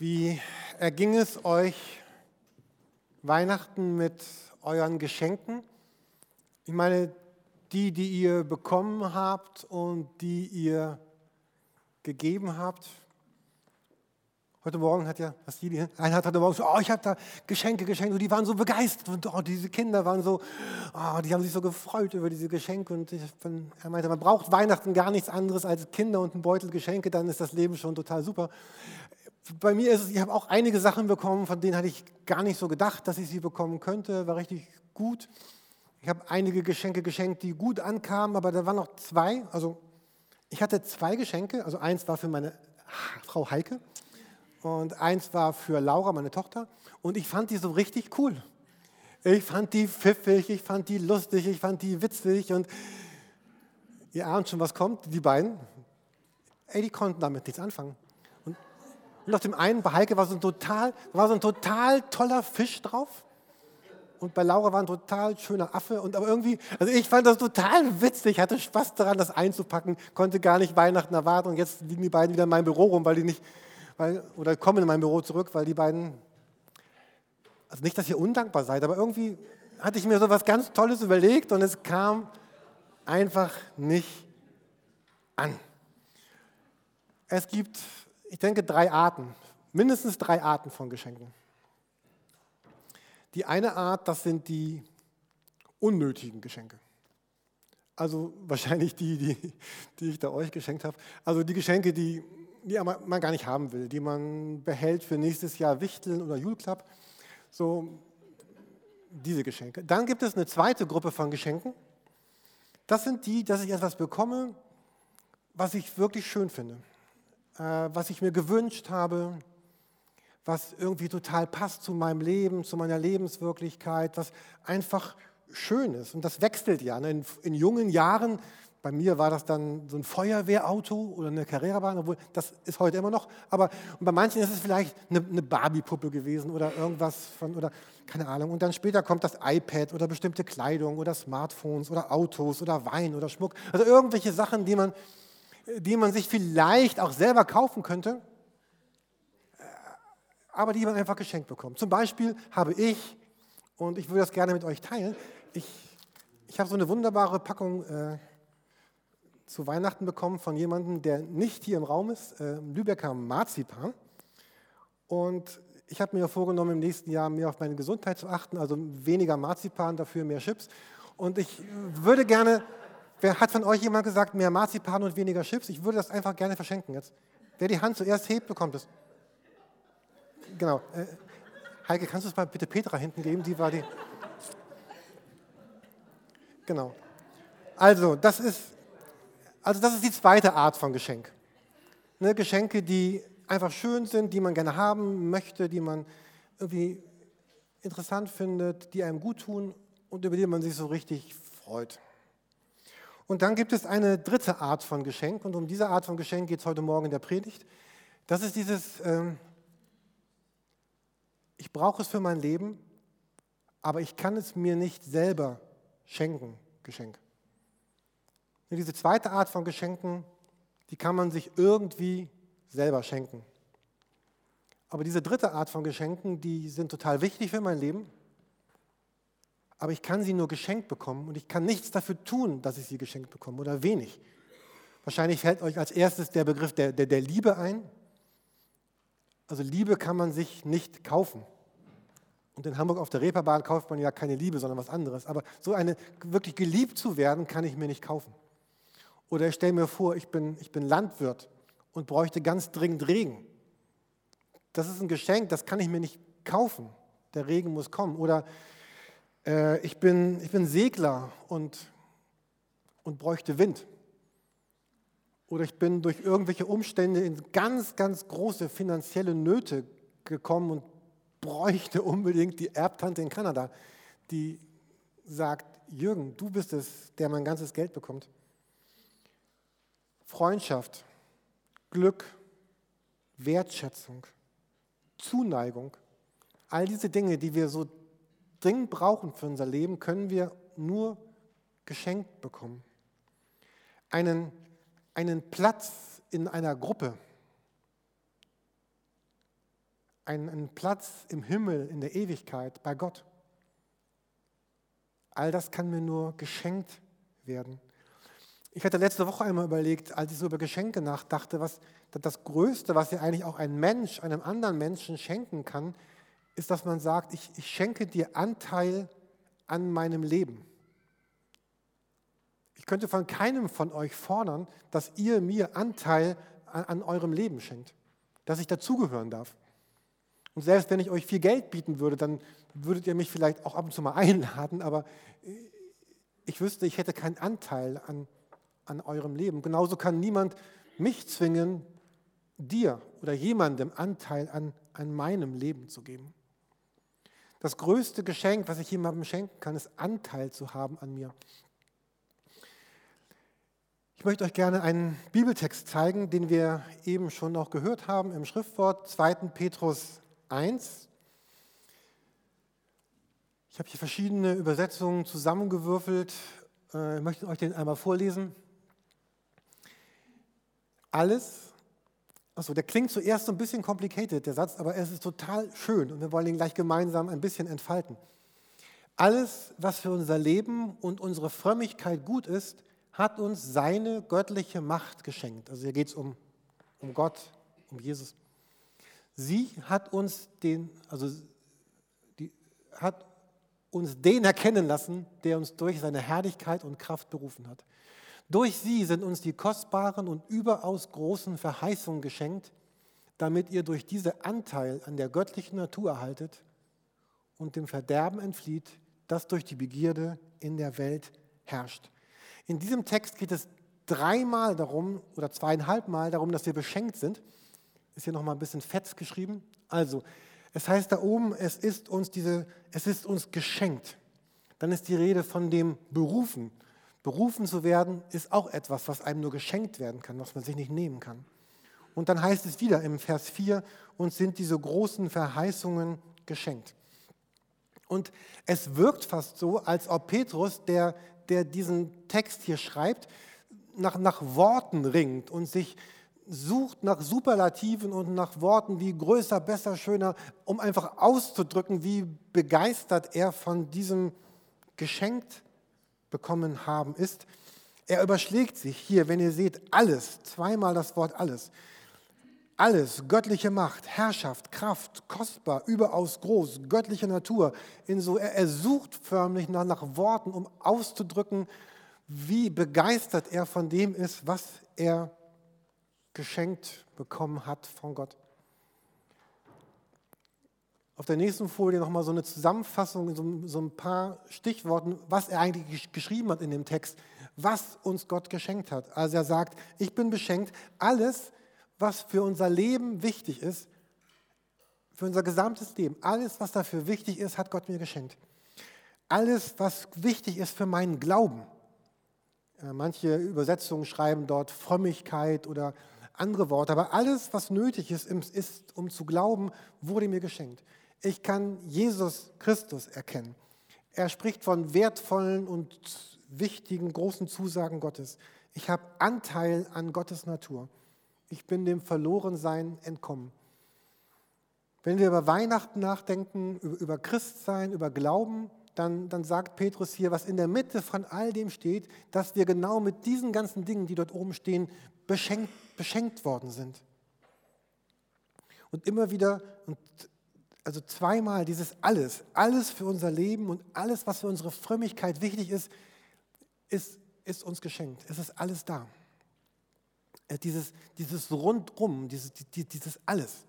Wie erging es euch Weihnachten mit euren Geschenken? Ich meine, die, die ihr bekommen habt und die ihr gegeben habt. Heute Morgen hat ja, was die, einer hat heute Morgen so, oh, ich habe da Geschenke geschenkt und die waren so begeistert. Und oh, diese Kinder waren so, oh, die haben sich so gefreut über diese Geschenke. Und ich, er meinte, man braucht Weihnachten gar nichts anderes als Kinder und einen Beutel Geschenke, dann ist das Leben schon total super bei mir ist es, ich habe auch einige Sachen bekommen, von denen hatte ich gar nicht so gedacht, dass ich sie bekommen könnte. War richtig gut. Ich habe einige Geschenke geschenkt, die gut ankamen, aber da waren noch zwei. Also ich hatte zwei Geschenke. Also eins war für meine Frau Heike und eins war für Laura, meine Tochter. Und ich fand die so richtig cool. Ich fand die pfiffig, ich fand die lustig, ich fand die witzig und ihr ahnt schon, was kommt, die beiden. Ey, die konnten damit nichts anfangen. Und auf dem einen bei Heike war so ein total, war so ein total toller Fisch drauf. Und bei Laura war ein total schöner Affe. Und aber irgendwie, also ich fand das total witzig, hatte Spaß daran, das einzupacken, konnte gar nicht Weihnachten erwarten. Und jetzt liegen die beiden wieder in meinem Büro rum, weil die nicht, weil, oder kommen in mein Büro zurück, weil die beiden, also nicht, dass ihr undankbar seid, aber irgendwie hatte ich mir so was ganz Tolles überlegt und es kam einfach nicht an. Es gibt ich denke, drei Arten, mindestens drei Arten von Geschenken. Die eine Art, das sind die unnötigen Geschenke. Also wahrscheinlich die, die, die ich da euch geschenkt habe. Also die Geschenke, die, die man gar nicht haben will, die man behält für nächstes Jahr Wichteln oder Julklapp. So diese Geschenke. Dann gibt es eine zweite Gruppe von Geschenken. Das sind die, dass ich etwas bekomme, was ich wirklich schön finde. Äh, was ich mir gewünscht habe, was irgendwie total passt zu meinem Leben, zu meiner Lebenswirklichkeit, was einfach schön ist. Und das wechselt ja. Ne? In, in jungen Jahren, bei mir war das dann so ein Feuerwehrauto oder eine Carrera-Bahn, obwohl das ist heute immer noch. Aber bei manchen ist es vielleicht eine, eine Barbie-Puppe gewesen oder irgendwas von, oder keine Ahnung. Und dann später kommt das iPad oder bestimmte Kleidung oder Smartphones oder Autos oder Wein oder Schmuck. Also irgendwelche Sachen, die man die man sich vielleicht auch selber kaufen könnte, aber die man einfach geschenkt bekommt. Zum Beispiel habe ich, und ich würde das gerne mit euch teilen, ich, ich habe so eine wunderbare Packung äh, zu Weihnachten bekommen von jemandem, der nicht hier im Raum ist, äh, Lübecker Marzipan. Und ich habe mir vorgenommen, im nächsten Jahr mehr auf meine Gesundheit zu achten, also weniger Marzipan, dafür mehr Chips. Und ich würde gerne Wer hat von euch jemand gesagt, mehr Marzipan und weniger Chips? Ich würde das einfach gerne verschenken jetzt. Wer die Hand zuerst hebt, bekommt es. Genau. Äh, Heike, kannst du es mal bitte Petra hinten geben? Die war die. Genau. Also, das ist, also das ist die zweite Art von Geschenk. Ne, Geschenke, die einfach schön sind, die man gerne haben möchte, die man irgendwie interessant findet, die einem gut tun und über die man sich so richtig freut. Und dann gibt es eine dritte Art von Geschenk und um diese Art von Geschenk geht es heute Morgen in der Predigt. Das ist dieses, ähm, ich brauche es für mein Leben, aber ich kann es mir nicht selber schenken, Geschenk. Und diese zweite Art von Geschenken, die kann man sich irgendwie selber schenken. Aber diese dritte Art von Geschenken, die sind total wichtig für mein Leben aber ich kann sie nur geschenkt bekommen und ich kann nichts dafür tun, dass ich sie geschenkt bekomme oder wenig. Wahrscheinlich fällt euch als erstes der Begriff der, der, der Liebe ein. Also Liebe kann man sich nicht kaufen. Und in Hamburg auf der Reeperbahn kauft man ja keine Liebe, sondern was anderes. Aber so eine wirklich geliebt zu werden, kann ich mir nicht kaufen. Oder ich stelle mir vor, ich bin, ich bin Landwirt und bräuchte ganz dringend Regen. Das ist ein Geschenk, das kann ich mir nicht kaufen. Der Regen muss kommen. Oder äh, ich, bin, ich bin Segler und, und bräuchte Wind. Oder ich bin durch irgendwelche Umstände in ganz, ganz große finanzielle Nöte gekommen und bräuchte unbedingt die Erbtante in Kanada, die sagt, Jürgen, du bist es, der mein ganzes Geld bekommt. Freundschaft, Glück, Wertschätzung, Zuneigung, all diese Dinge, die wir so dringend brauchen für unser Leben, können wir nur geschenkt bekommen. Einen, einen Platz in einer Gruppe, einen, einen Platz im Himmel, in der Ewigkeit, bei Gott. All das kann mir nur geschenkt werden. Ich hatte letzte Woche einmal überlegt, als ich so über Geschenke nachdachte, was das Größte, was ja eigentlich auch ein Mensch einem anderen Menschen schenken kann, ist, dass man sagt, ich, ich schenke dir Anteil an meinem Leben. Ich könnte von keinem von euch fordern, dass ihr mir Anteil an, an eurem Leben schenkt, dass ich dazugehören darf. Und selbst wenn ich euch viel Geld bieten würde, dann würdet ihr mich vielleicht auch ab und zu mal einladen, aber ich wüsste, ich hätte keinen Anteil an, an eurem Leben. Genauso kann niemand mich zwingen, dir oder jemandem Anteil an, an meinem Leben zu geben. Das größte Geschenk, was ich jemandem schenken kann, ist Anteil zu haben an mir. Ich möchte euch gerne einen Bibeltext zeigen, den wir eben schon noch gehört haben im Schriftwort 2. Petrus 1. Ich habe hier verschiedene Übersetzungen zusammengewürfelt. Äh, ich möchte euch den einmal vorlesen. Alles, achso, der klingt zuerst so ein bisschen complicated, der Satz, aber es ist total schön und wir wollen ihn gleich gemeinsam ein bisschen entfalten. Alles, was für unser Leben und unsere Frömmigkeit gut ist, hat uns seine göttliche Macht geschenkt. Also hier geht es um, um Gott, um Jesus. Sie hat uns den, also die, hat uns den erkennen lassen, der uns durch seine Herrlichkeit und Kraft berufen hat. Durch sie sind uns die kostbaren und überaus großen Verheißungen geschenkt, damit ihr durch diese Anteil an der göttlichen Natur erhaltet und dem Verderben entflieht, das durch die Begierde in der Welt herrscht. In diesem Text geht es dreimal darum oder zweieinhalb Mal darum, dass wir beschenkt sind. Ist hier nochmal ein bisschen fett geschrieben. Also, es heißt da oben, es ist uns diese, es ist uns geschenkt. Dann ist die Rede von dem Berufen. Berufen zu werden ist auch etwas, was einem nur geschenkt werden kann, was man sich nicht nehmen kann. Und dann heißt es wieder im Vers 4, uns sind diese großen Verheißungen geschenkt. Und es wirkt fast so, als ob Petrus, der, der diesen Text hier schreibt, nach, nach Worten ringt und sich sucht nach Superlativen und nach Worten wie größer, besser, schöner, um einfach auszudrücken, wie begeistert er von diesem geschenkt bekommen haben ist. Er überschlägt sich hier, wenn ihr seht, alles, zweimal das Wort alles. Alles, göttliche Macht, Herrschaft, Kraft, kostbar, überaus groß, göttliche Natur. In so, er, er sucht förmlich nach, nach Worten, um auszudrücken, wie begeistert er von dem ist, was er geschenkt bekommen hat von Gott. Auf der nächsten Folie nochmal so eine Zusammenfassung, so, so ein paar Stichworten, was er eigentlich geschrieben hat in dem Text, was uns Gott geschenkt hat. Also er sagt, ich bin beschenkt, alles, was für unser Leben wichtig ist, für unser gesamtes Leben, alles, was dafür wichtig ist, hat Gott mir geschenkt. Alles, was wichtig ist für meinen Glauben. Äh, manche Übersetzungen schreiben dort Frömmigkeit oder andere Worte, aber alles, was nötig ist, ist, um zu glauben, wurde mir geschenkt. Ich kann Jesus Christus erkennen. Er spricht von wertvollen und wichtigen, großen Zusagen Gottes. Ich habe Anteil an Gottes Natur. Ich bin dem Verlorensein entkommen. Wenn wir über Weihnachten nachdenken, über Christsein, über Glauben, dann, dann sagt Petrus hier, was in der Mitte von all dem steht, dass wir genau mit diesen ganzen Dingen, die dort oben stehen, beschenkt, beschenkt worden sind. Und immer wieder, und also zweimal dieses alles, alles für unser Leben und alles, was für unsere Frömmigkeit wichtig ist, ist, ist uns geschenkt. Es ist alles da. Äh, dieses, dieses Rundrum, dieses, dieses alles.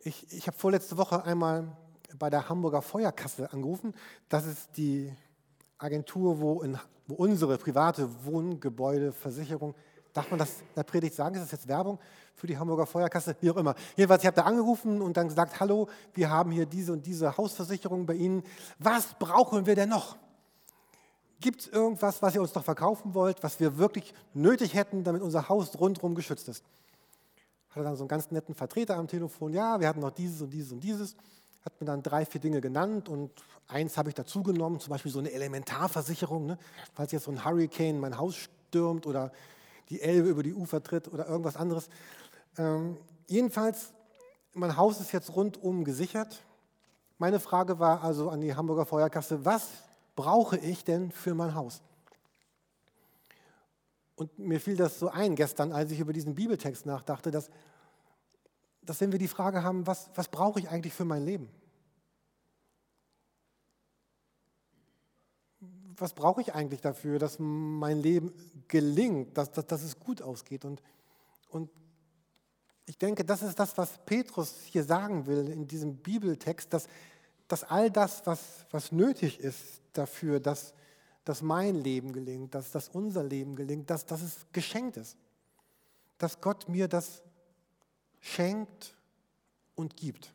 Ich, ich habe vorletzte Woche einmal bei der Hamburger Feuerkasse angerufen. Das ist die Agentur, wo, in, wo unsere private Wohngebäudeversicherung, darf man das in der Predigt sagen, ist das jetzt Werbung für die Hamburger Feuerkasse, wie auch immer. Jedenfalls, ich habe da angerufen und dann gesagt, hallo, wir haben hier diese und diese Hausversicherung bei Ihnen. Was brauchen wir denn noch? Gibt es irgendwas, was ihr uns noch verkaufen wollt, was wir wirklich nötig hätten, damit unser Haus rundherum geschützt ist? Hatte dann so einen ganz netten Vertreter am Telefon, ja, wir hatten noch dieses und dieses und dieses hat mir dann drei, vier Dinge genannt und eins habe ich dazugenommen, zum Beispiel so eine Elementarversicherung, ne? falls jetzt so ein Hurricane mein Haus stürmt oder die Elbe über die Ufer tritt oder irgendwas anderes. Ähm, jedenfalls mein Haus ist jetzt rundum gesichert. Meine Frage war also an die Hamburger Feuerkasse, was brauche ich denn für mein Haus? Und mir fiel das so ein gestern, als ich über diesen Bibeltext nachdachte, dass, dass wenn wir die Frage haben, was, was brauche ich eigentlich für mein Leben? Was brauche ich eigentlich dafür, dass mein Leben gelingt, dass, dass, dass es gut ausgeht? Und, und ich denke, das ist das, was Petrus hier sagen will in diesem Bibeltext, dass, dass all das, was, was nötig ist dafür, dass, dass mein Leben gelingt, dass, dass unser Leben gelingt, dass, dass es geschenkt ist. Dass Gott mir das schenkt und gibt.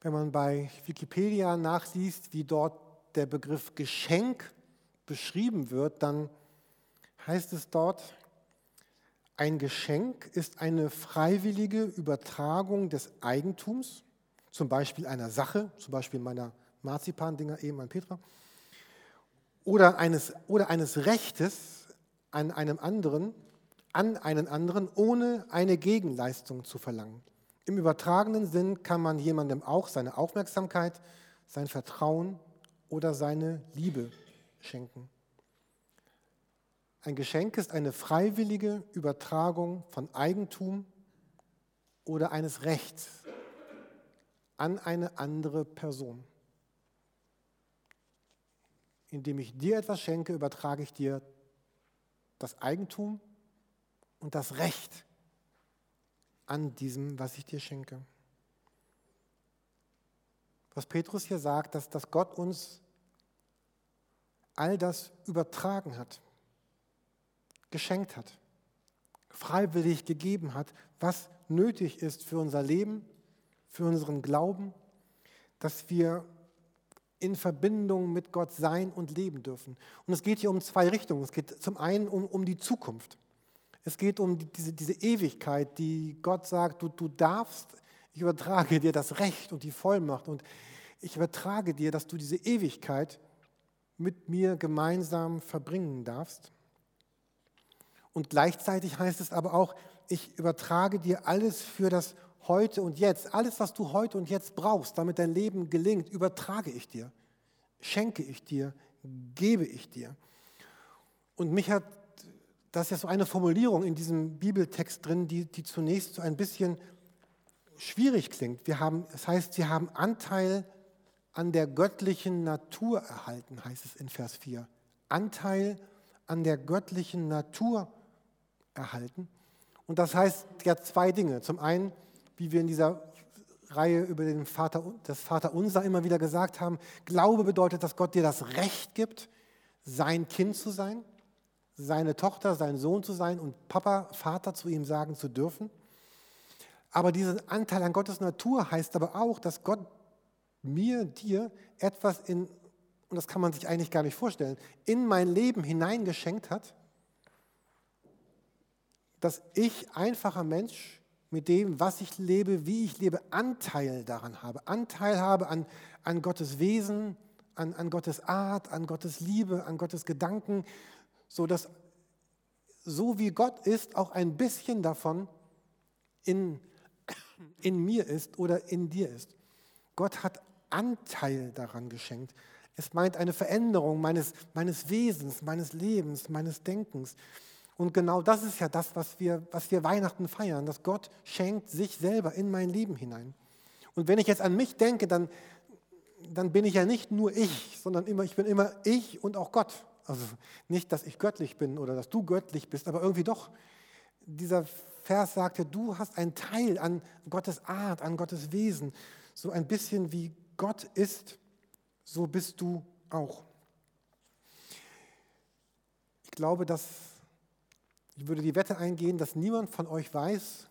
Wenn man bei Wikipedia nachliest, wie dort der Begriff Geschenk beschrieben wird, dann heißt es dort, ein Geschenk ist eine freiwillige Übertragung des Eigentums, zum Beispiel einer Sache, zum Beispiel meiner Marzipan-Dinger eben an Petra, oder eines, oder eines Rechtes an einem anderen, an einen anderen, ohne eine Gegenleistung zu verlangen. Im übertragenen Sinn kann man jemandem auch seine Aufmerksamkeit, sein Vertrauen oder seine Liebe schenken. Ein Geschenk ist eine freiwillige Übertragung von Eigentum oder eines Rechts an eine andere Person. Indem ich dir etwas schenke, übertrage ich dir das Eigentum und das Recht an diesem, was ich dir schenke. Was Petrus hier sagt, dass, dass Gott uns all das übertragen hat geschenkt hat, freiwillig gegeben hat, was nötig ist für unser Leben, für unseren Glauben, dass wir in Verbindung mit Gott sein und leben dürfen. Und es geht hier um zwei Richtungen. Es geht zum einen um, um die Zukunft. Es geht um diese, diese Ewigkeit, die Gott sagt, du, du darfst, ich übertrage dir das Recht und die Vollmacht und ich übertrage dir, dass du diese Ewigkeit mit mir gemeinsam verbringen darfst. Und gleichzeitig heißt es aber auch, ich übertrage dir alles für das Heute und Jetzt. Alles, was du heute und jetzt brauchst, damit dein Leben gelingt, übertrage ich dir, schenke ich dir, gebe ich dir. Und mich hat, das ist ja so eine Formulierung in diesem Bibeltext drin, die, die zunächst so ein bisschen schwierig klingt. Wir haben, das heißt, sie haben Anteil an der göttlichen Natur erhalten, heißt es in Vers 4. Anteil an der göttlichen Natur erhalten. Und das heißt ja zwei Dinge. Zum einen, wie wir in dieser Reihe über den Vater, das Vaterunser immer wieder gesagt haben, Glaube bedeutet, dass Gott dir das Recht gibt, sein Kind zu sein, seine Tochter, sein Sohn zu sein und Papa, Vater zu ihm sagen zu dürfen. Aber dieser Anteil an Gottes Natur heißt aber auch, dass Gott mir, dir etwas in, und das kann man sich eigentlich gar nicht vorstellen, in mein Leben hineingeschenkt hat, dass ich, einfacher Mensch, mit dem, was ich lebe, wie ich lebe, Anteil daran habe. Anteil habe an, an Gottes Wesen, an, an Gottes Art, an Gottes Liebe, an Gottes Gedanken, sodass so wie Gott ist, auch ein bisschen davon in, in mir ist oder in dir ist. Gott hat Anteil daran geschenkt. Es meint eine Veränderung meines, meines Wesens, meines Lebens, meines Denkens. Und genau das ist ja das, was wir, was wir Weihnachten feiern, dass Gott schenkt sich selber in mein Leben hinein. Und wenn ich jetzt an mich denke, dann, dann bin ich ja nicht nur ich, sondern immer, ich bin immer ich und auch Gott. Also nicht, dass ich göttlich bin oder dass du göttlich bist, aber irgendwie doch. Dieser Vers sagte, du hast einen Teil an Gottes Art, an Gottes Wesen. So ein bisschen wie Gott ist, so bist du auch. Ich glaube, dass ich würde die Wette eingehen, dass niemand von euch weiß,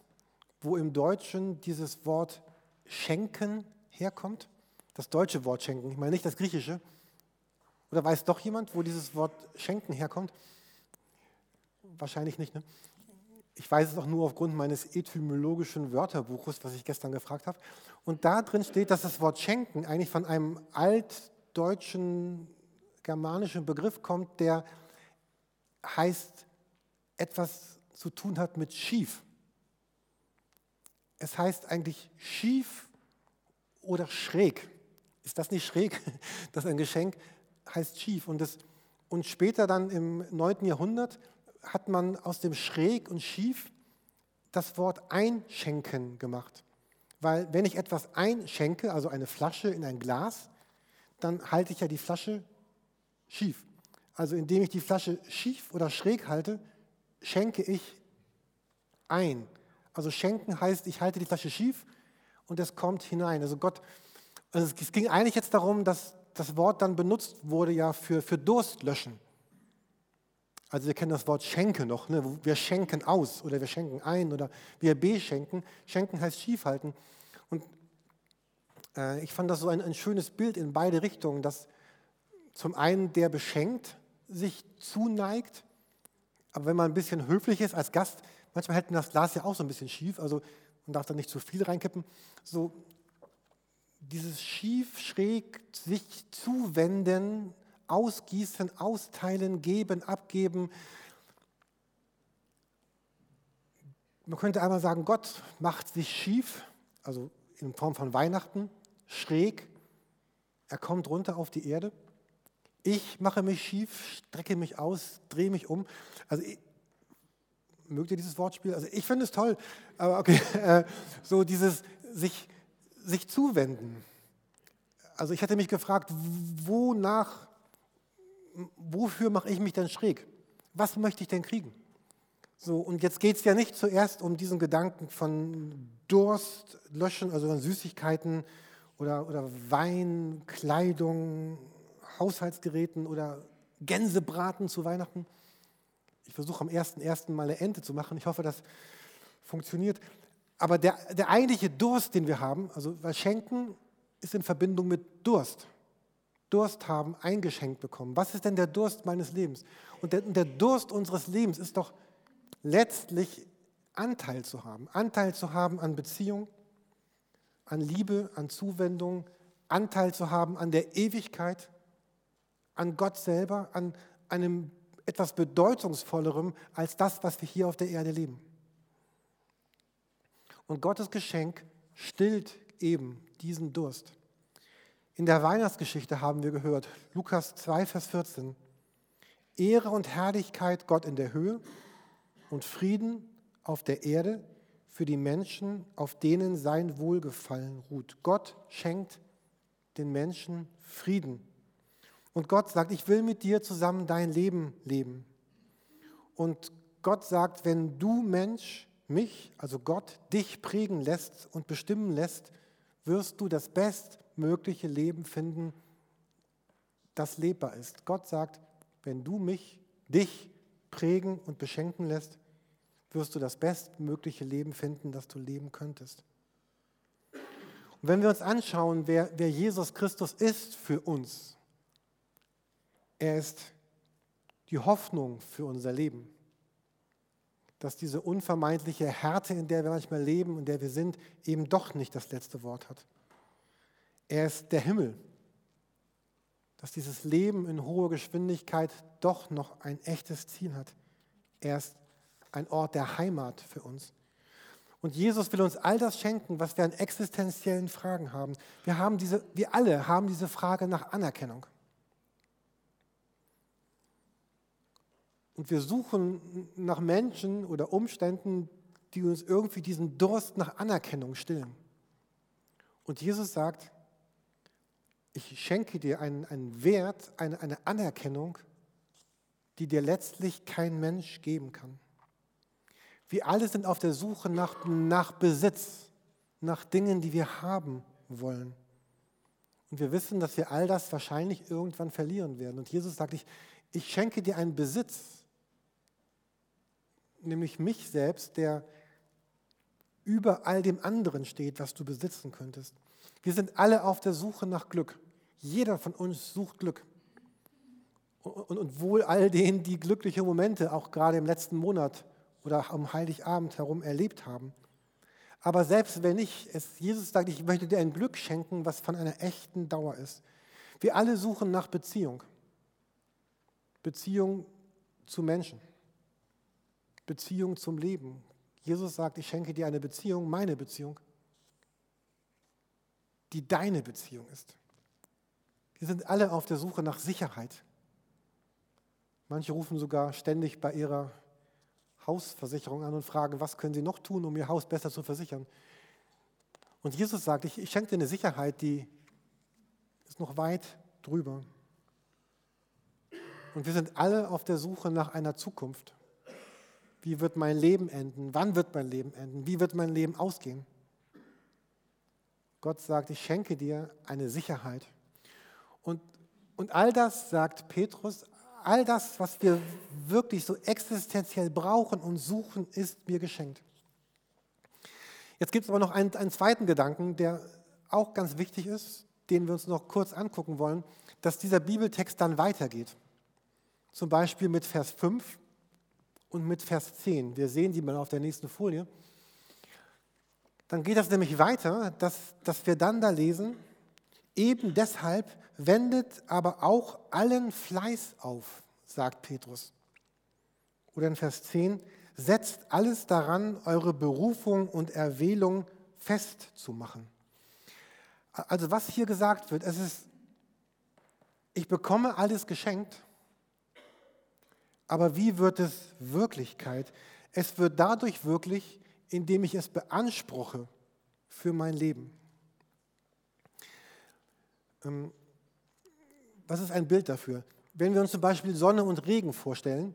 wo im Deutschen dieses Wort schenken herkommt. Das deutsche Wort schenken, ich meine nicht das griechische. Oder weiß doch jemand, wo dieses Wort schenken herkommt? Wahrscheinlich nicht. Ne? Ich weiß es auch nur aufgrund meines etymologischen Wörterbuches, was ich gestern gefragt habe. Und da drin steht, dass das Wort schenken eigentlich von einem altdeutschen, germanischen Begriff kommt, der heißt etwas zu tun hat mit schief. es heißt eigentlich schief oder schräg. Ist das nicht schräg, dass ein Geschenk heißt schief? Und, das, und später dann im 9. Jahrhundert hat man aus dem schräg und schief das Wort einschenken gemacht. Weil wenn ich etwas einschenke, also eine Flasche in ein Glas, dann halte ich ja die Flasche schief. Also indem ich die Flasche schief oder schräg halte, schenke ich ein. Also schenken heißt, ich halte die Flasche schief und es kommt hinein. Also Gott, also es ging eigentlich jetzt darum, dass das Wort dann benutzt wurde ja für, für Durst löschen. Also wir kennen das Wort Schenke noch. Ne? Wir schenken aus oder wir schenken ein oder wir beschenken. Schenken heißt schiefhalten. Und äh, ich fand das so ein, ein schönes Bild in beide Richtungen, dass zum einen der beschenkt sich zuneigt, aber wenn man ein bisschen höflich ist als Gast, manchmal hält man das Glas ja auch so ein bisschen schief, also man darf da nicht zu viel reinkippen. So dieses schief, schräg sich zuwenden, ausgießen, austeilen, geben, abgeben. Man könnte einmal sagen, Gott macht sich schief, also in Form von Weihnachten, schräg. Er kommt runter auf die Erde. Ich mache mich schief, strecke mich aus, drehe mich um. Also mögt ihr dieses Wortspiel? Also ich finde es toll, aber okay, äh, so dieses sich, sich zuwenden. Also ich hatte mich gefragt, wonach wofür mache ich mich denn schräg? Was möchte ich denn kriegen? So, und jetzt geht es ja nicht zuerst um diesen Gedanken von Durst löschen, also Süßigkeiten oder, oder Wein, Kleidung, Haushaltsgeräten oder Gänsebraten zu Weihnachten. Ich versuche am 1.1. mal eine Ente zu machen. Ich hoffe, das funktioniert. Aber der, der eigentliche Durst, den wir haben, also weil Schenken ist in Verbindung mit Durst. Durst haben, eingeschenkt bekommen. Was ist denn der Durst meines Lebens? Und der, der Durst unseres Lebens ist doch letztlich Anteil zu haben. Anteil zu haben an Beziehung, an Liebe, an Zuwendung, Anteil zu haben an der Ewigkeit, an Gott selber, an einem etwas Bedeutungsvollerem als das, was wir hier auf der Erde leben. Und Gottes Geschenk stillt eben diesen Durst. In der Weihnachtsgeschichte haben wir gehört, Lukas 2, Vers 14, Ehre und Herrlichkeit Gott in der Höhe und Frieden auf der Erde für die Menschen, auf denen sein Wohlgefallen ruht. Gott schenkt den Menschen Frieden. Und Gott sagt, ich will mit dir zusammen dein Leben leben. Und Gott sagt, wenn du Mensch mich, also Gott, dich prägen lässt und bestimmen lässt, wirst du das Best mögliche Leben finden, das lebbar ist. Gott sagt, wenn du mich, dich prägen und beschenken lässt, wirst du das bestmögliche Leben finden, das du leben könntest. Und wenn wir uns anschauen, wer, wer Jesus Christus ist für uns, er ist die Hoffnung für unser Leben. Dass diese unvermeidliche Härte, in der wir manchmal leben und der wir sind, eben doch nicht das letzte Wort hat. Er ist der Himmel. Dass dieses Leben in hoher Geschwindigkeit doch noch ein echtes Ziel hat. Er ist ein Ort der Heimat für uns. Und Jesus will uns all das schenken, was wir an existenziellen Fragen haben. Wir, haben diese, wir alle haben diese Frage nach Anerkennung. Und wir suchen nach Menschen oder Umständen, die uns irgendwie diesen Durst nach Anerkennung stillen. Und Jesus sagt, ich schenke dir einen, einen Wert, eine, eine Anerkennung, die dir letztlich kein Mensch geben kann. Wir alle sind auf der Suche nach, nach Besitz, nach Dingen, die wir haben wollen. Und wir wissen, dass wir all das wahrscheinlich irgendwann verlieren werden. Und Jesus sagt, ich, ich schenke dir einen Besitz, nämlich mich selbst, der über all dem anderen steht, was du besitzen könntest. Wir sind alle auf der Suche nach Glück. Jeder von uns sucht Glück. Und, wohl all denen, die glückliche Momente auch gerade im letzten Monat oder am Heiligabend herum erlebt haben. Aber selbst wenn nicht, es, Jesus sagt, ich möchte dir ein Glück schenken, was von einer echten Dauer ist. Wir alle suchen nach Beziehung. Beziehung zu Menschen. Beziehung zum Leben. Jesus sagt, ich schenke dir eine Beziehung, meine Beziehung, die deine Beziehung ist. Wir sind alle auf der Suche nach Sicherheit. Manche rufen sogar ständig bei ihrer Hausversicherung an und fragen, was können sie noch tun, um ihr Haus besser zu versichern. Und Jesus sagt, ich, ich schenke dir eine Sicherheit, die ist noch weit drüber. Und wir sind alle auf der Suche nach einer Zukunft. Wie wird mein Leben enden? Wann wird mein Leben enden? Wie wird mein Leben ausgehen? Gott sagt, ich schenke dir eine Sicherheit. Und, und all das, sagt Petrus, all das, was wir wirklich so existenziell brauchen und suchen, ist mir geschenkt. Jetzt gibt es aber noch einen, einen zweiten Gedanken, der auch ganz wichtig ist, den wir uns noch kurz angucken wollen, dass dieser Bibeltext dann weitergeht. Zum Beispiel mit Vers 5 und mit Vers 10. Wir sehen die mal auf der nächsten Folie. Dann geht das nämlich weiter, dass, dass wir dann da lesen, eben deshalb wendet aber auch allen Fleiß auf, sagt Petrus. Oder in Vers 10, setzt alles daran, eure Berufung und Erwählung festzumachen. Also was hier gesagt wird, es ist, ich bekomme alles geschenkt, aber wie wird es Wirklichkeit? Es wird dadurch wirklich, indem ich es beanspruche für mein Leben. Ähm, was ist ein Bild dafür? Wenn wir uns zum Beispiel Sonne und Regen vorstellen,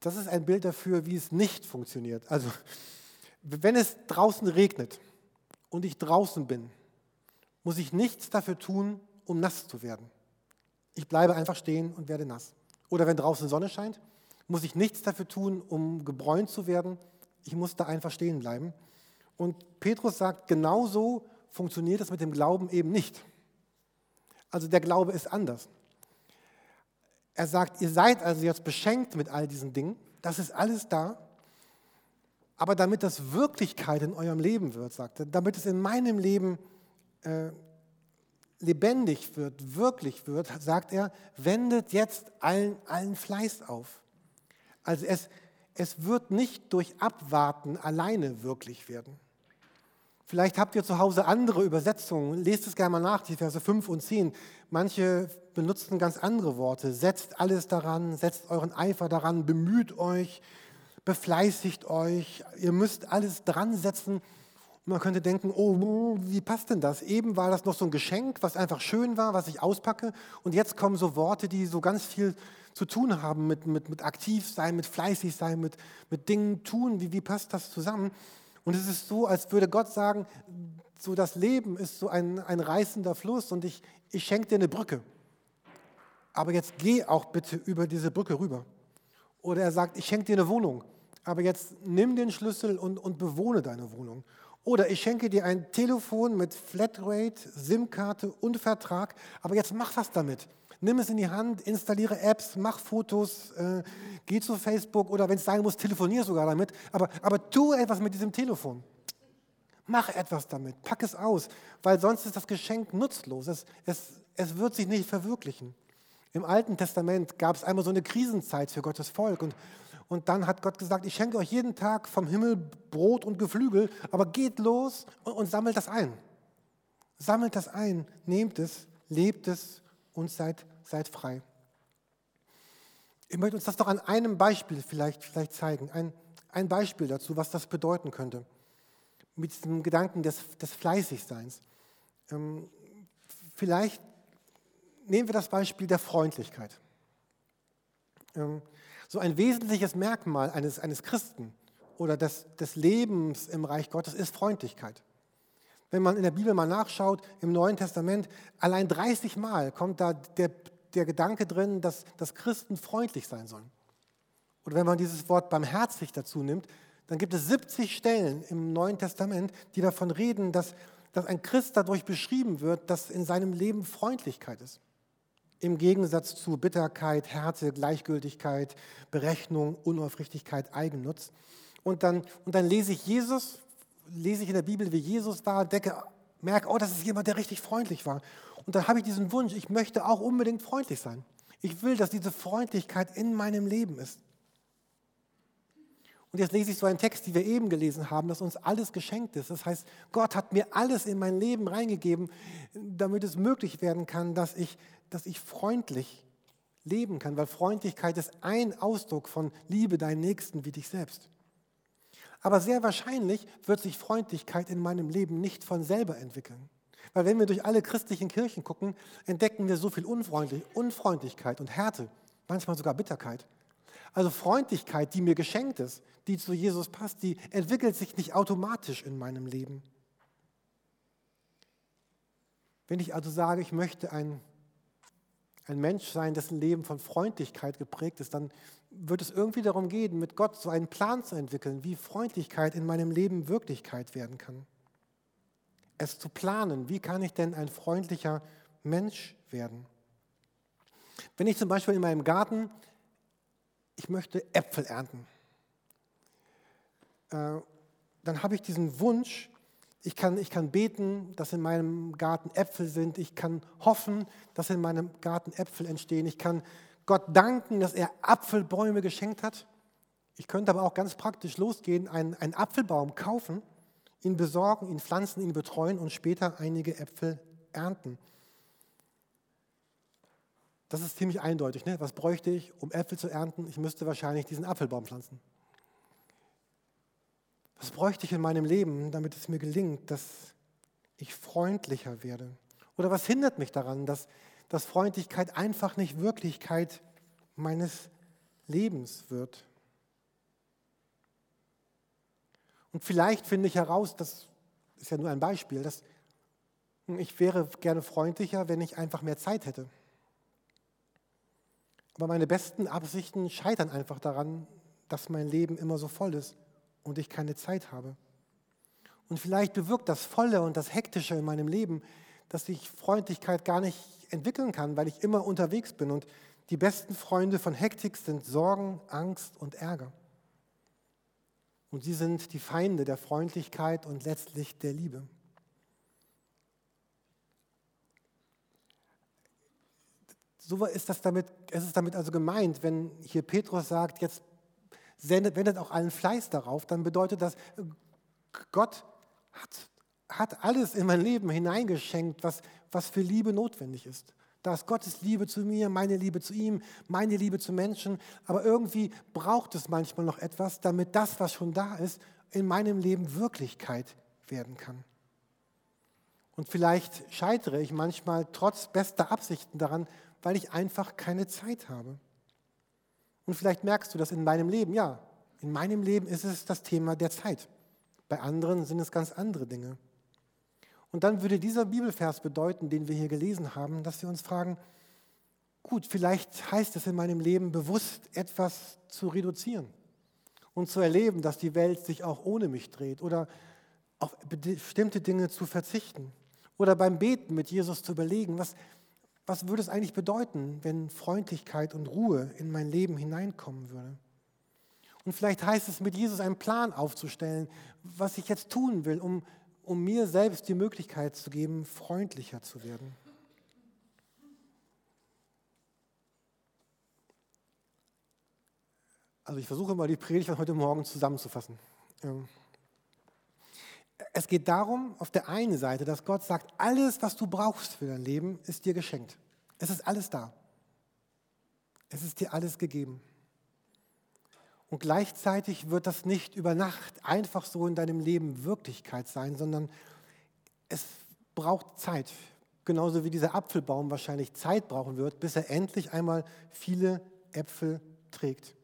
das ist ein Bild dafür, wie es nicht funktioniert. Also, wenn es draußen regnet und ich draußen bin, muss ich nichts dafür tun, um nass zu werden. Ich bleibe einfach stehen und werde nass. Oder wenn draußen Sonne scheint, muss ich nichts dafür tun, um gebräunt zu werden. Ich muss da einfach stehen bleiben. Und Petrus sagt, genauso funktioniert es mit dem Glauben eben nicht. Also der Glaube ist anders. Er sagt, ihr seid also jetzt beschenkt mit all diesen Dingen, das ist alles da, aber damit das Wirklichkeit in eurem Leben wird, sagt er, damit es in meinem Leben äh, lebendig wird, wirklich wird, sagt er, wendet jetzt allen, allen Fleiß auf. Also es, es wird nicht durch Abwarten alleine wirklich werden. Vielleicht habt ihr zu Hause andere Übersetzungen. Lest es gerne mal nach, die Verse 5 und 10. Manche benutzen ganz andere Worte. Setzt alles daran, setzt euren Eifer daran, bemüht euch, befleißigt euch. Ihr müsst alles dran setzen. Man könnte denken, oh, wie passt denn das? Eben war das noch so ein Geschenk, was einfach schön war, was ich auspacke. Und jetzt kommen so Worte, die so ganz viel zu tun haben mit, mit, mit aktiv sein, mit fleißig sein, mit, mit Dingen tun. Wie, wie passt das zusammen? Und es ist so, als würde Gott sagen, so das Leben ist so ein, ein reißender Fluss und ich, ich schenke dir eine Brücke. Aber jetzt geh auch bitte über diese Brücke rüber. Oder er sagt, ich schenke dir eine Wohnung. Aber jetzt nimm den Schlüssel und, und bewohne deine Wohnung. Oder ich schenke dir ein Telefon mit Flatrate, SIM-Karte und Vertrag. Aber jetzt mach was damit. Nimm es in die Hand, installiere Apps, mach Fotos, äh, geh zu Facebook oder wenn es sein muss, telefonier sogar damit. Aber, aber tu etwas mit diesem Telefon. Mach etwas damit, pack es aus, weil sonst ist das Geschenk nutzlos. Es, es, es wird sich nicht verwirklichen. Im Alten Testament gab es einmal so eine Krisenzeit für Gottes Volk und, und dann hat Gott gesagt, ich schenke euch jeden Tag vom Himmel Brot und Geflügel, aber geht los und, und sammelt das ein. Sammelt das ein, nehmt es, lebt es und seid seid frei. Ich möchte uns das doch an einem Beispiel vielleicht, vielleicht zeigen. Ein, ein Beispiel dazu, was das bedeuten könnte. Mit diesem Gedanken des, des Fleißigseins. Ähm, vielleicht nehmen wir das Beispiel der Freundlichkeit. Ähm, so ein wesentliches Merkmal eines, eines Christen oder des, des Lebens im Reich Gottes ist Freundlichkeit. Wenn man in der Bibel mal nachschaut, im Neuen Testament, allein 30 Mal kommt da der, der Gedanke drin, dass, dass Christen freundlich sein sollen. Oder wenn man dieses Wort barmherzig dazu nimmt, dann gibt es 70 Stellen im Neuen Testament, die davon reden, dass, dass ein Christ dadurch beschrieben wird, dass in seinem Leben Freundlichkeit ist. Im Gegensatz zu Bitterkeit, Härte, Gleichgültigkeit, Berechnung, Unaufrichtigkeit, Eigennutz. Und dann, und dann lese ich Jesus, lese ich in der Bibel, wie Jesus war, decke, merke, oh, das ist jemand, der richtig freundlich war. Und dann habe ich diesen Wunsch, ich möchte auch unbedingt freundlich sein. Ich will, dass diese Freundlichkeit in meinem Leben ist. Und jetzt lese ich so einen Text, den wir eben gelesen haben, dass uns alles geschenkt ist. Das heißt, Gott hat mir alles in mein Leben reingegeben, damit es möglich werden kann, dass ich, dass ich freundlich leben kann, weil Freundlichkeit ist ein Ausdruck von Liebe deinen Nächsten wie dich selbst. Aber sehr wahrscheinlich wird sich Freundlichkeit in meinem Leben nicht von selber entwickeln. Weil wenn wir durch alle christlichen Kirchen gucken, entdecken wir so viel Unfreundlichkeit und Härte, manchmal sogar Bitterkeit. Also Freundlichkeit, die mir geschenkt ist, die zu Jesus passt, die entwickelt sich nicht automatisch in meinem Leben. Wenn ich also sage, ich möchte ein, ein Mensch sein, dessen Leben von Freundlichkeit geprägt ist, dann wird es irgendwie darum gehen, mit Gott so einen Plan zu entwickeln, wie Freundlichkeit in meinem Leben Wirklichkeit werden kann. Es zu planen, wie kann ich denn ein freundlicher Mensch werden? Wenn ich zum Beispiel in meinem Garten ich möchte Äpfel ernten. Äh, dann habe ich diesen Wunsch, ich kann, ich kann beten, dass in meinem Garten Äpfel sind. Ich kann hoffen, dass in meinem Garten Äpfel entstehen. Ich kann Gott danken, dass er Apfelbäume geschenkt hat. Ich könnte aber auch ganz praktisch losgehen, einen, einen Apfelbaum kaufen, ihn besorgen, ihn pflanzen, ihn betreuen und später einige Äpfel ernten. Das ist ziemlich eindeutig. Ne? Was bräuchte ich, um Äpfel zu ernten? Ich müsste wahrscheinlich diesen Apfelbaum pflanzen. Was bräuchte ich in meinem Leben, damit es mir gelingt, dass ich freundlicher werde? Oder was hindert mich daran, dass, dass Freundlichkeit einfach nicht Wirklichkeit meines Lebens wird? Und vielleicht finde ich heraus, das ist ja nur ein Beispiel, dass ich wäre gerne freundlicher, wenn ich einfach mehr Zeit hätte. Aber meine besten Absichten scheitern einfach daran, dass mein Leben immer so voll ist und ich keine Zeit habe. Und vielleicht bewirkt das Volle und das Hektische in meinem Leben, dass ich Freundlichkeit gar nicht entwickeln kann, weil ich immer unterwegs bin. Und die besten Freunde von Hektik sind Sorgen, Angst und Ärger. Und sie sind die Feinde der Freundlichkeit und letztlich der Liebe. So ist das damit, es ist damit also gemeint, wenn hier Petrus sagt, jetzt sendet, wendet auch allen Fleiß darauf, dann bedeutet das, Gott hat, hat alles in mein Leben hineingeschenkt, was, was für Liebe notwendig ist. Da ist Gottes Liebe zu mir, meine Liebe zu ihm, meine Liebe zu Menschen. Aber irgendwie braucht es manchmal noch etwas, damit das, was schon da ist, in meinem Leben Wirklichkeit werden kann. Und vielleicht scheitere ich manchmal trotz bester Absichten daran, weil ich einfach keine Zeit habe. Und vielleicht merkst du das in meinem Leben. Ja, in meinem Leben ist es das Thema der Zeit. Bei anderen sind es ganz andere Dinge. Und dann würde dieser Bibelvers bedeuten, den wir hier gelesen haben, dass wir uns fragen, gut, vielleicht heißt es in meinem Leben bewusst etwas zu reduzieren und zu erleben, dass die Welt sich auch ohne mich dreht oder auf bestimmte Dinge zu verzichten oder beim Beten mit Jesus zu überlegen, was, was würde es eigentlich bedeuten, wenn Freundlichkeit und Ruhe in mein Leben hineinkommen würde? Und vielleicht heißt es, mit Jesus einen Plan aufzustellen, was ich jetzt tun will, um, um mir selbst die Möglichkeit zu geben, freundlicher zu werden. Also ich versuche mal die Predigt von heute Morgen zusammenzufassen. Ähm, es geht darum, auf der einen Seite, dass Gott sagt, alles, was du brauchst für dein Leben, ist dir geschenkt. Es ist alles da. Es ist dir alles gegeben. Und gleichzeitig wird das nicht über Nacht einfach so in deinem Leben Wirklichkeit sein, sondern es braucht Zeit. Genauso wie dieser Apfelbaum wahrscheinlich Zeit brauchen wird, bis er endlich einmal viele Äpfel trägt.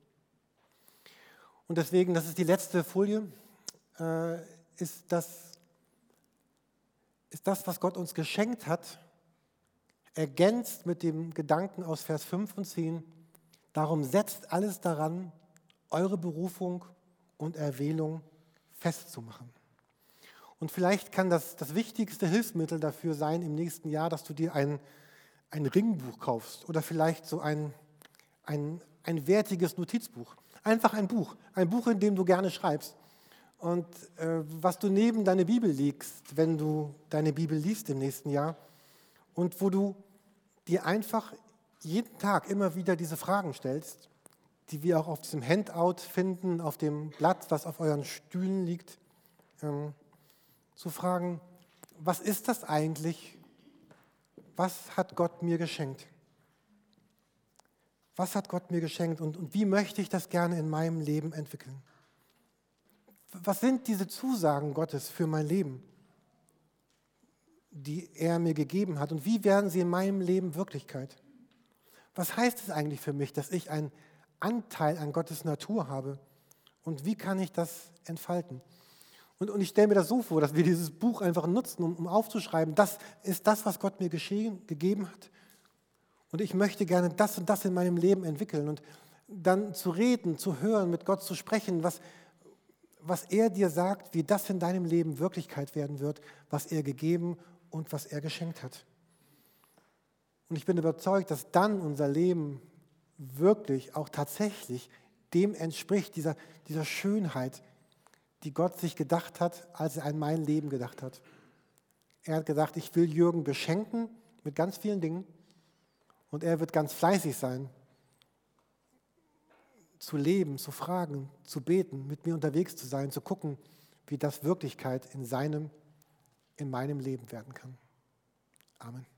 Und deswegen, das ist die letzte Folie, äh, ist das, ist das, was Gott uns geschenkt hat, ergänzt mit dem Gedanken aus Vers 5 und 10, darum setzt alles daran, eure Berufung und Erwählung festzumachen. Und vielleicht kann das das wichtigste Hilfsmittel dafür sein im nächsten Jahr, dass du dir ein, ein Ringbuch kaufst oder vielleicht so ein, ein, ein wertiges Notizbuch. Einfach ein Buch, ein Buch, in dem du gerne schreibst und äh, was du neben deine Bibel legst, wenn du deine Bibel liest im nächsten Jahr und wo du dir einfach jeden Tag immer wieder diese Fragen stellst, die wir auch auf diesem Handout finden, auf dem Blatt, was auf euren Stühlen liegt, ähm, zu fragen, was ist das eigentlich? Was hat Gott mir geschenkt? Was hat Gott mir geschenkt und, und wie möchte ich das gerne in meinem Leben entwickeln? Was sind diese Zusagen Gottes für mein Leben, die er mir gegeben hat und wie werden sie in meinem Leben Wirklichkeit? Was heißt es eigentlich für mich, dass ich einen Anteil an Gottes Natur habe und wie kann ich das entfalten? Und, und ich stelle mir das so vor, dass wir dieses Buch einfach nutzen, um, um aufzuschreiben, das ist das, was Gott mir geschehen, gegeben hat. Und ich möchte gerne das und das in meinem Leben entwickeln und dann zu reden, zu hören, mit Gott zu sprechen, was, was er dir sagt, wie das in deinem Leben Wirklichkeit werden wird, was er gegeben und was er geschenkt hat. Und ich bin überzeugt, dass dann unser Leben wirklich auch tatsächlich dem entspricht, dieser, dieser Schönheit, die Gott sich gedacht hat, als er an mein Leben gedacht hat. Er hat gesagt, ich will Jürgen beschenken mit ganz vielen Dingen und er wird ganz fleißig sein, zu leben, zu fragen, zu beten, mit mir unterwegs zu sein, zu gucken, wie das Wirklichkeit in seinem, in meinem Leben werden kann. Amen.